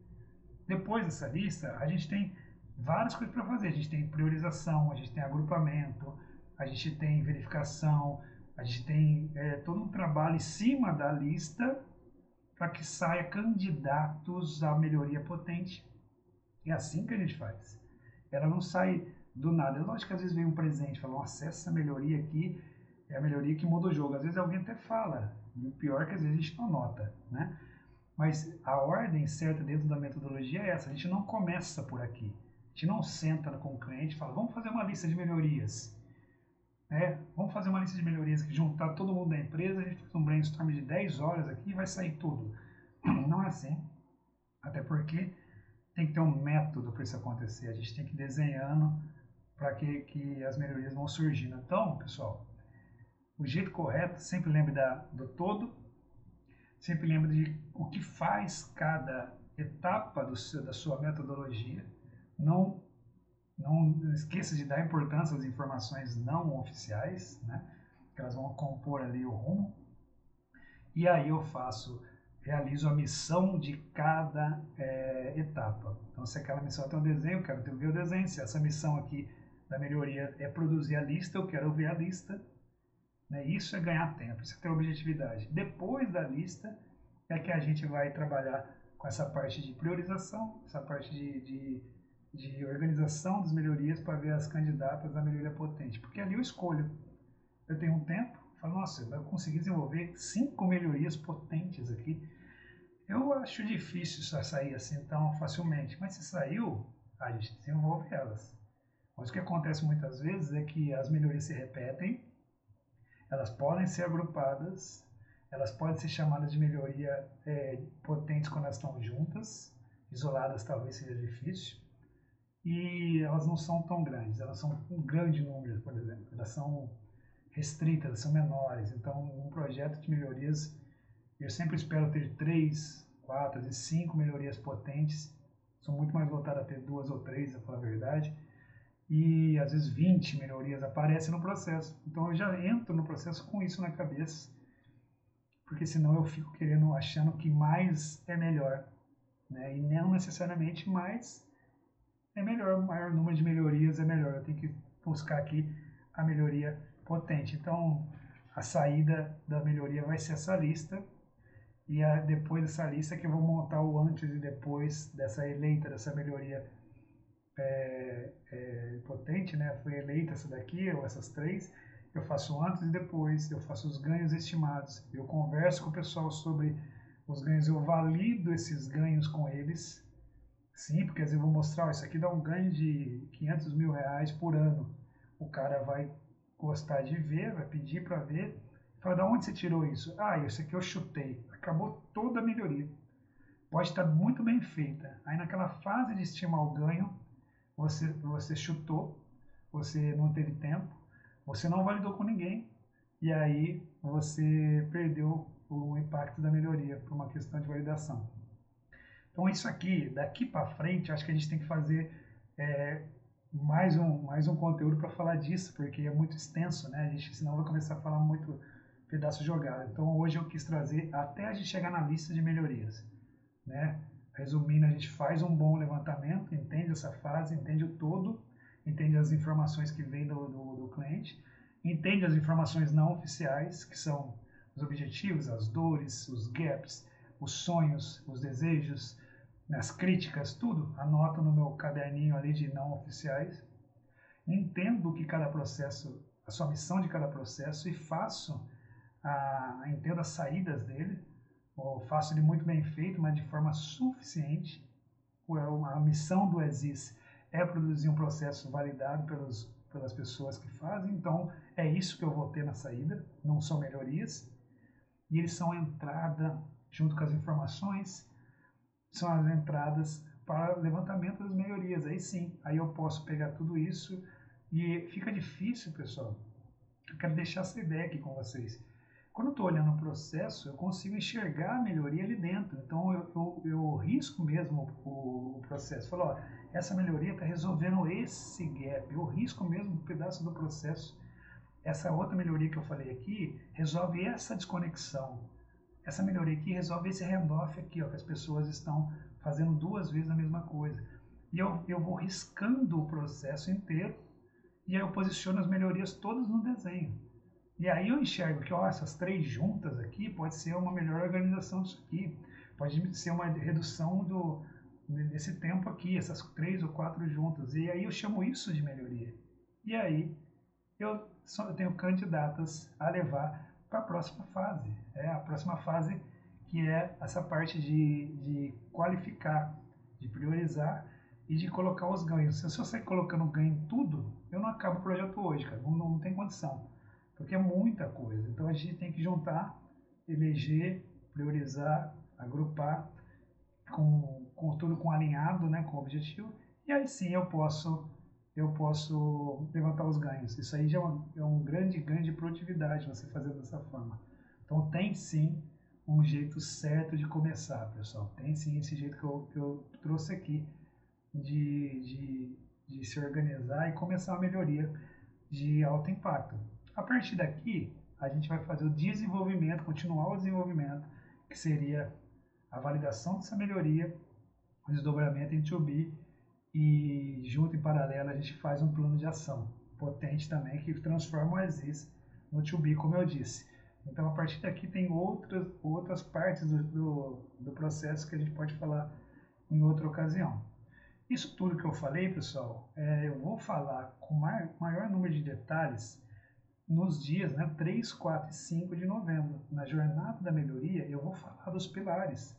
Depois dessa lista, a gente tem várias coisas para fazer. A gente tem priorização, a gente tem agrupamento, a gente tem verificação, a gente tem é, todo um trabalho em cima da lista para que saia candidatos à melhoria potente. É assim que a gente faz. Ela não sai do nada. Lógico que às vezes vem um presente, fala, acessa essa melhoria aqui, é a melhoria que muda o jogo. Às vezes alguém até fala, e o pior é que às vezes a gente não nota, né? Mas a ordem certa dentro da metodologia é essa. A gente não começa por aqui. A gente não senta com o cliente e fala, vamos fazer uma lista de melhorias. É, vamos fazer uma lista de melhorias que juntar todo mundo da empresa, a gente faz um brainstorm de 10 horas aqui e vai sair tudo. Não é assim. Até porque tem que ter um método para isso acontecer. A gente tem que ir desenhando para que, que as melhorias vão surgindo. Então, pessoal, o jeito correto, sempre lembre da, do todo Sempre lembre de o que faz cada etapa do seu, da sua metodologia. Não, não esqueça de dar importância às informações não oficiais, né? que elas vão compor ali o rumo. E aí eu faço, realizo a missão de cada é, etapa. Então, se aquela missão tem um desenho, eu quero ver o desenho. Se essa missão aqui da melhoria é produzir a lista, eu quero ver a lista. Né? Isso é ganhar tempo, isso é ter objetividade. Depois da lista é que a gente vai trabalhar com essa parte de priorização, essa parte de, de, de organização das melhorias para ver as candidatas à melhoria potente. Porque ali eu escolho. Eu tenho um tempo, falo, nossa, eu vou conseguir desenvolver cinco melhorias potentes aqui. Eu acho difícil sair assim tão facilmente, mas se saiu, a gente desenvolve elas. Mas o que acontece muitas vezes é que as melhorias se repetem elas podem ser agrupadas, elas podem ser chamadas de melhoria é, potentes quando elas estão juntas, isoladas talvez seja difícil, e elas não são tão grandes, elas são um grande número, por exemplo, elas são restritas, elas são menores, então um projeto de melhorias, eu sempre espero ter três, quatro e cinco melhorias potentes, sou muito mais voltado a ter duas ou três, para falar a verdade, e às vezes 20 melhorias aparecem no processo. Então eu já entro no processo com isso na cabeça, porque senão eu fico querendo, achando que mais é melhor, né? E não necessariamente mais é melhor, o maior número de melhorias é melhor. Eu tenho que buscar aqui a melhoria potente. Então a saída da melhoria vai ser essa lista e a, depois dessa lista que eu vou montar o antes e depois dessa eleita, dessa melhoria é, é, potente, né? Foi eleita essa daqui, ou essas três. Eu faço antes e depois, eu faço os ganhos estimados. Eu converso com o pessoal sobre os ganhos, eu valido esses ganhos com eles. Sim, porque às vezes eu vou mostrar, ó, isso aqui dá um ganho de 500 mil reais por ano. O cara vai gostar de ver, vai pedir para ver. Fala, da onde você tirou isso? Ah, isso aqui eu chutei. Acabou toda a melhoria. Pode estar muito bem feita. Aí naquela fase de estimar o ganho, você, você chutou, você não teve tempo, você não validou com ninguém, e aí você perdeu o impacto da melhoria por uma questão de validação. Então isso aqui, daqui para frente, acho que a gente tem que fazer é, mais, um, mais um conteúdo para falar disso, porque é muito extenso, né? A gente senão vai começar a falar muito pedaço jogado. Então hoje eu quis trazer até a gente chegar na lista de melhorias, né? Resumindo, a gente faz um bom levantamento, entende essa fase, entende o todo, entende as informações que vêm do, do, do cliente, entende as informações não oficiais, que são os objetivos, as dores, os gaps, os sonhos, os desejos, nas críticas, tudo, anoto no meu caderninho ali de não oficiais, entendo que cada processo, a sua missão de cada processo e faço, a, entendo as saídas dele, ou faço ele muito bem feito, mas de forma suficiente. A missão do ESIS é produzir um processo validado pelos, pelas pessoas que fazem, então é isso que eu vou ter na saída, não são melhorias. E eles são a entrada, junto com as informações, são as entradas para levantamento das melhorias. Aí sim, aí eu posso pegar tudo isso e fica difícil, pessoal. Eu quero deixar essa ideia aqui com vocês. Quando eu estou olhando o processo, eu consigo enxergar a melhoria ali dentro. Então eu, eu, eu risco mesmo o, o processo. Falo, ó, essa melhoria está resolvendo esse gap. Eu risco mesmo um pedaço do processo. Essa outra melhoria que eu falei aqui resolve essa desconexão. Essa melhoria aqui resolve esse handoff aqui, ó, que as pessoas estão fazendo duas vezes a mesma coisa. E eu, eu vou riscando o processo inteiro e aí eu posiciono as melhorias todas no desenho. E aí eu enxergo que ó, essas três juntas aqui pode ser uma melhor organização disso aqui, pode ser uma redução do, desse tempo aqui, essas três ou quatro juntas. E aí eu chamo isso de melhoria. E aí eu, só, eu tenho candidatas a levar para a próxima fase. É a próxima fase que é essa parte de, de qualificar, de priorizar e de colocar os ganhos. Se eu sair colocando ganho em tudo, eu não acabo o projeto hoje, cara. Não, não tem condição. Porque é muita coisa. Então a gente tem que juntar, eleger, priorizar, agrupar, com, com tudo com alinhado, né, com o objetivo. E aí sim eu posso eu posso levantar os ganhos. Isso aí já é um, é um grande ganho de produtividade você fazer dessa forma. Então tem sim um jeito certo de começar, pessoal. Tem sim esse jeito que eu, que eu trouxe aqui de, de, de se organizar e começar a melhoria de alto impacto. A partir daqui, a gente vai fazer o desenvolvimento, continuar o desenvolvimento, que seria a validação dessa melhoria, o desdobramento em 2B e junto em paralelo a gente faz um plano de ação potente também que transforma o ESIS no 2B, como eu disse. Então, a partir daqui tem outras, outras partes do, do, do processo que a gente pode falar em outra ocasião. Isso tudo que eu falei, pessoal, é, eu vou falar com maior, maior número de detalhes nos dias né, 3, 4 e 5 de novembro. Na jornada da melhoria, eu vou falar dos pilares.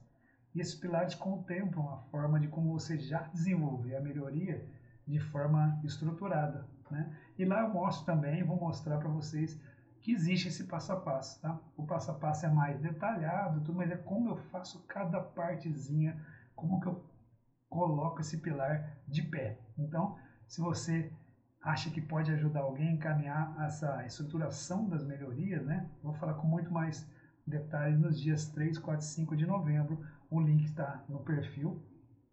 E esses pilares contemplam a forma de como você já desenvolver a melhoria de forma estruturada. Né? E lá eu mostro também, vou mostrar para vocês que existe esse passo a passo. Tá? O passo a passo é mais detalhado, tudo, mas é como eu faço cada partezinha, como que eu coloco esse pilar de pé. Então, se você acha que pode ajudar alguém a encaminhar essa estruturação das melhorias, né? Vou falar com muito mais detalhes nos dias 3, 4 e 5 de novembro. O link está no perfil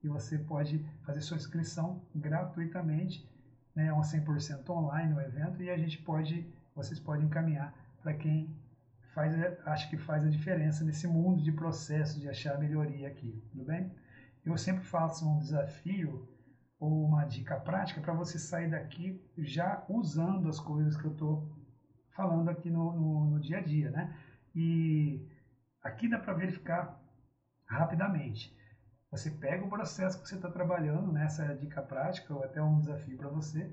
e você pode fazer sua inscrição gratuitamente, né? É um 100% online o evento e a gente pode, vocês podem encaminhar para quem faz, acha que faz a diferença nesse mundo de processo de achar melhoria aqui, tudo bem? Eu sempre faço um desafio ou uma dica prática para você sair daqui já usando as coisas que eu estou falando aqui no, no, no, dia a dia, né? E aqui dá para verificar rapidamente. Você pega o processo que você está trabalhando nessa né? dica prática ou até um desafio para você.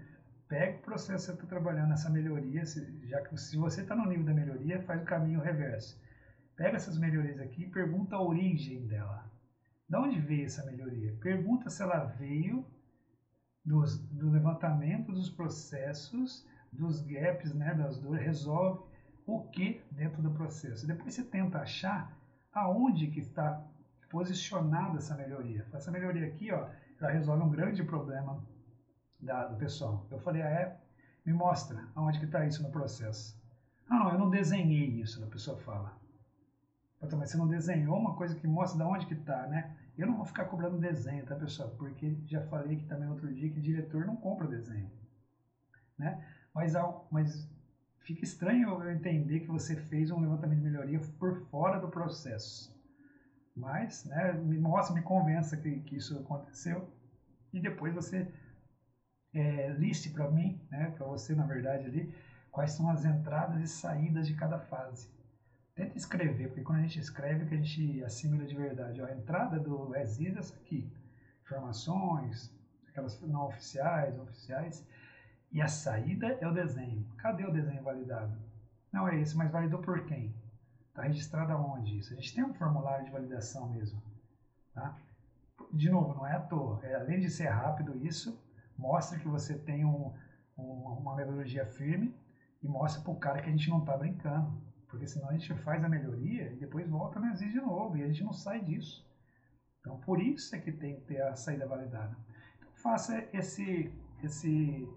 Pega o processo que você está trabalhando nessa melhoria, se, já que se você está no nível da melhoria, faz o caminho reverso. Pega essas melhorias aqui e pergunta a origem dela. De onde veio essa melhoria? Pergunta se ela veio dos, do levantamento dos processos, dos gaps, né, das dores, resolve o que dentro do processo. Depois você tenta achar aonde que está posicionada essa melhoria. Essa melhoria aqui, ó, ela resolve um grande problema da, do pessoal. Eu falei, ah, é? Me mostra aonde que está isso no processo. Ah, não, eu não desenhei isso, a pessoa fala. Mas você não desenhou uma coisa que mostra de onde que está, né? Eu não vou ficar cobrando desenho, tá, pessoal? Porque já falei aqui também outro dia que diretor não compra desenho. Né? Mas, mas fica estranho eu entender que você fez um levantamento de melhoria por fora do processo. Mas, né, me mostra, me convença que, que isso aconteceu e depois você é, liste para mim, né, para você na verdade ali, quais são as entradas e saídas de cada fase. tenta escrever, porque quando a gente escreve que a gente assimila de verdade. Ó, a entrada do ESIS é essa aqui. Informações, aquelas não oficiais, oficiais. E a saída é o desenho. Cadê o desenho validado? Não é esse, mas validou por quem? Está registrado aonde isso? A gente tem um formulário de validação mesmo. Tá? De novo, não é à toa. É, além de ser rápido isso, mostra que você tem um, um, uma metodologia firme e mostra para o cara que a gente não está brincando. Porque senão a gente faz a melhoria e depois volta no exige de novo e a gente não sai disso. Então, por isso é que tem que ter a saída validada. Então, faça esse, esse,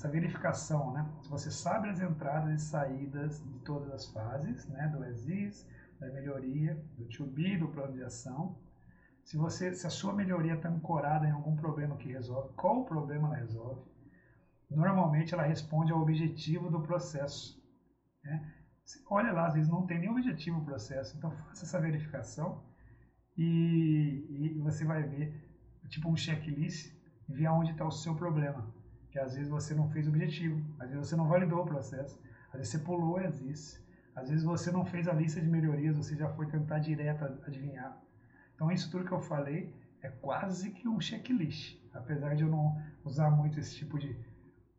essa verificação, né? Se você sabe as entradas e saídas de todas as fases, né? Do ESIS, da melhoria, do to be, do plano de ação. Se, você, se a sua melhoria está ancorada em algum problema que resolve, qual o problema ela resolve? Normalmente ela responde ao objetivo do processo. Né? olha lá, às vezes não tem nem objetivo o processo. Então faça essa verificação e, e você vai ver, tipo um checklist, ver aonde está o seu problema. Que às vezes você não fez o objetivo, às vezes você não validou o processo, às vezes você pulou e existe. Às vezes você não fez a lista de melhorias, você já foi tentar direto adivinhar. Então isso tudo que eu falei é quase que um checklist. Apesar de eu não usar muito esse tipo de,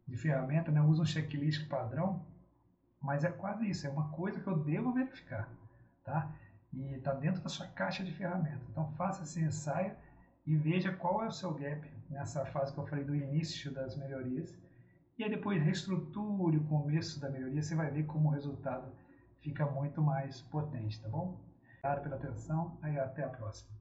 de ferramenta, né? eu uso um checklist padrão, mas é quase isso, é uma coisa que eu devo verificar, tá? E está dentro da sua caixa de ferramentas. Então faça esse ensaio e veja qual é o seu gap nessa fase que eu falei do início das melhorias. E aí depois reestruture o começo da melhoria, você vai ver como o resultado fica muito mais potente, tá bom? Obrigado pela atenção e até a próxima.